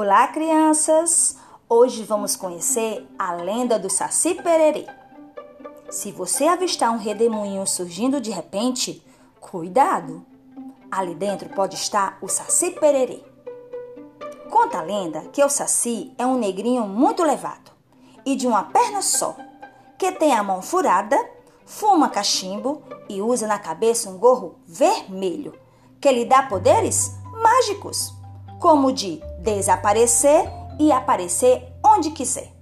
Olá, crianças! Hoje vamos conhecer a lenda do Saci Pererê. Se você avistar um redemoinho surgindo de repente, cuidado! Ali dentro pode estar o Saci Pererê. Conta a lenda que o Saci é um negrinho muito levado e de uma perna só, que tem a mão furada, fuma cachimbo e usa na cabeça um gorro vermelho, que lhe dá poderes mágicos como de desaparecer e aparecer onde quiser.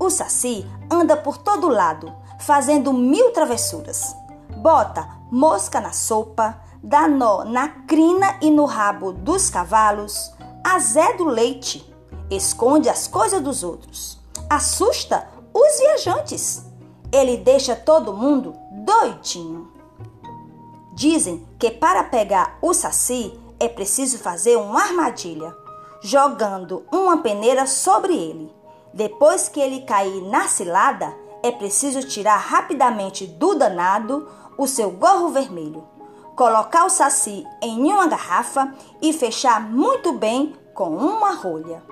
O Saci anda por todo lado, fazendo mil travessuras. Bota mosca na sopa, dá nó na crina e no rabo dos cavalos, azeda o leite, esconde as coisas dos outros, assusta os viajantes. Ele deixa todo mundo doidinho. Dizem que para pegar o Saci é preciso fazer uma armadilha, jogando uma peneira sobre ele. Depois que ele cair na cilada, é preciso tirar rapidamente do danado o seu gorro vermelho, colocar o saci em uma garrafa e fechar muito bem com uma rolha.